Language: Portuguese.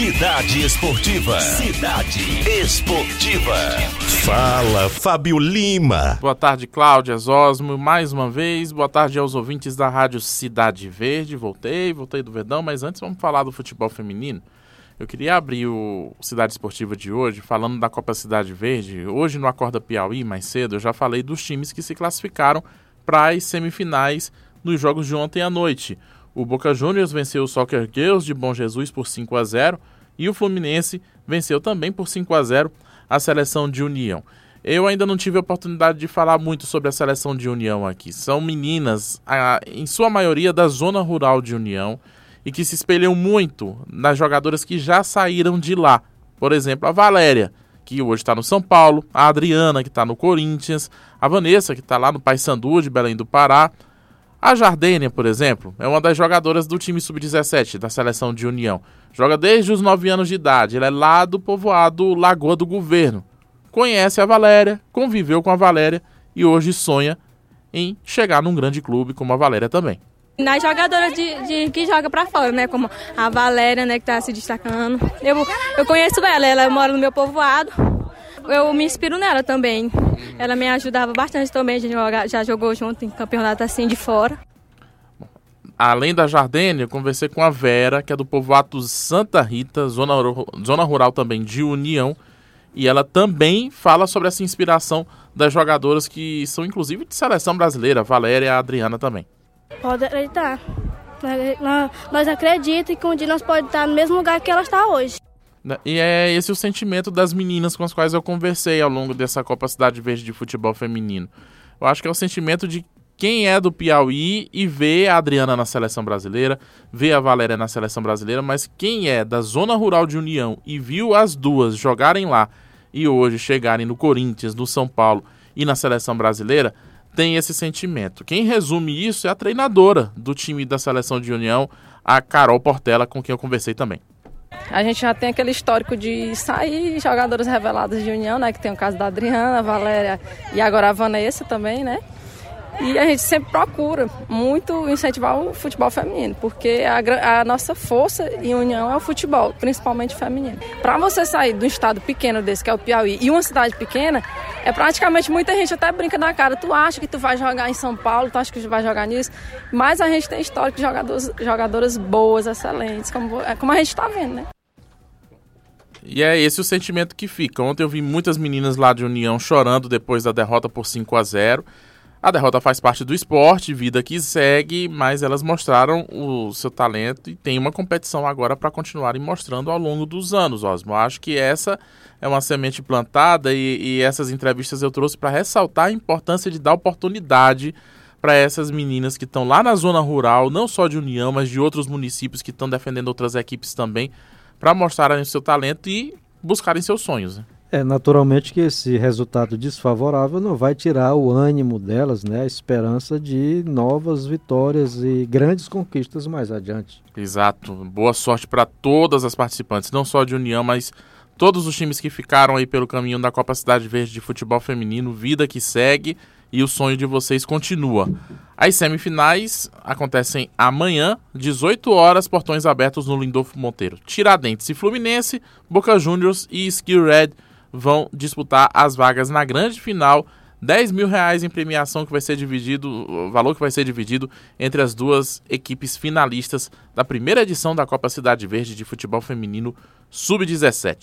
Cidade Esportiva. Cidade Esportiva. Fala, Fábio Lima. Boa tarde, Cláudia Osmo. Mais uma vez, boa tarde aos ouvintes da Rádio Cidade Verde. Voltei, voltei do Verdão, mas antes vamos falar do futebol feminino. Eu queria abrir o Cidade Esportiva de hoje falando da Copa Cidade Verde. Hoje no Acorda Piauí, mais cedo, eu já falei dos times que se classificaram para as semifinais nos jogos de ontem à noite. O Boca Juniors venceu o Soccer Girls de Bom Jesus por 5 a 0 e o Fluminense venceu também por 5 a 0 a seleção de União. Eu ainda não tive a oportunidade de falar muito sobre a seleção de União aqui. São meninas, em sua maioria, da zona rural de União e que se espelham muito nas jogadoras que já saíram de lá. Por exemplo, a Valéria, que hoje está no São Paulo, a Adriana, que está no Corinthians, a Vanessa, que está lá no Paysandu de Belém do Pará. A Jardênia, por exemplo, é uma das jogadoras do time sub-17 da seleção de União. Joga desde os 9 anos de idade. Ela é lá do povoado Lagoa do Governo. Conhece a Valéria, conviveu com a Valéria e hoje sonha em chegar num grande clube como a Valéria também. Nas jogadoras de, de que joga para fora, né? Como a Valéria, né, que tá se destacando. Eu, eu conheço ela, ela mora no meu povoado. Eu me inspiro nela também. Ela me ajudava bastante também, a gente joga, já jogou junto em campeonato assim de fora. Além da Jardênia, conversei com a Vera, que é do povoado Santa Rita, zona, zona rural também de União, e ela também fala sobre essa inspiração das jogadoras que são inclusive de seleção brasileira, Valéria e a Adriana também. Pode acreditar. Nós acreditamos que um dia nós podemos estar no mesmo lugar que ela está hoje. Né, e é esse o sentimento das meninas com as quais eu conversei ao longo dessa Copa Cidade Verde de futebol feminino. Eu acho que é o sentimento de quem é do Piauí e vê a Adriana na seleção brasileira, vê a Valéria na seleção brasileira, mas quem é da zona rural de União e viu as duas jogarem lá e hoje chegarem no Corinthians, no São Paulo e na seleção brasileira, tem esse sentimento. Quem resume isso é a treinadora do time da seleção de União, a Carol Portela, com quem eu conversei também. A gente já tem aquele histórico de sair jogadores revelados de União, né? Que tem o caso da Adriana, a Valéria e agora a Vanessa também, né? E a gente sempre procura muito incentivar o futebol feminino, porque a, a nossa força e união é o futebol, principalmente feminino. Para você sair de um estado pequeno desse, que é o Piauí, e uma cidade pequena, é praticamente muita gente até brinca na cara. Tu acha que tu vai jogar em São Paulo, tu acha que tu vai jogar nisso, mas a gente tem histórico de jogadores, jogadoras boas, excelentes, como, é como a gente está vendo, né? E é esse o sentimento que fica. Ontem eu vi muitas meninas lá de União chorando depois da derrota por 5 a 0 a derrota faz parte do esporte, vida que segue, mas elas mostraram o seu talento e tem uma competição agora para continuarem mostrando ao longo dos anos, Osmo. Acho que essa é uma semente plantada e, e essas entrevistas eu trouxe para ressaltar a importância de dar oportunidade para essas meninas que estão lá na zona rural, não só de União, mas de outros municípios que estão defendendo outras equipes também, para mostrarem o seu talento e buscarem seus sonhos. Né? É, naturalmente que esse resultado desfavorável não vai tirar o ânimo delas, né? A esperança de novas vitórias e grandes conquistas mais adiante. Exato. Boa sorte para todas as participantes, não só de União, mas todos os times que ficaram aí pelo caminho da Copa Cidade Verde de futebol feminino, vida que segue e o sonho de vocês continua. As semifinais acontecem amanhã, 18 horas, portões abertos no Lindolfo Monteiro. Tiradentes e Fluminense, Boca Juniors e Skill Red vão disputar as vagas na grande final. 10 mil reais em premiação que vai ser dividido, o valor que vai ser dividido entre as duas equipes finalistas da primeira edição da Copa Cidade Verde de Futebol Feminino Sub-17.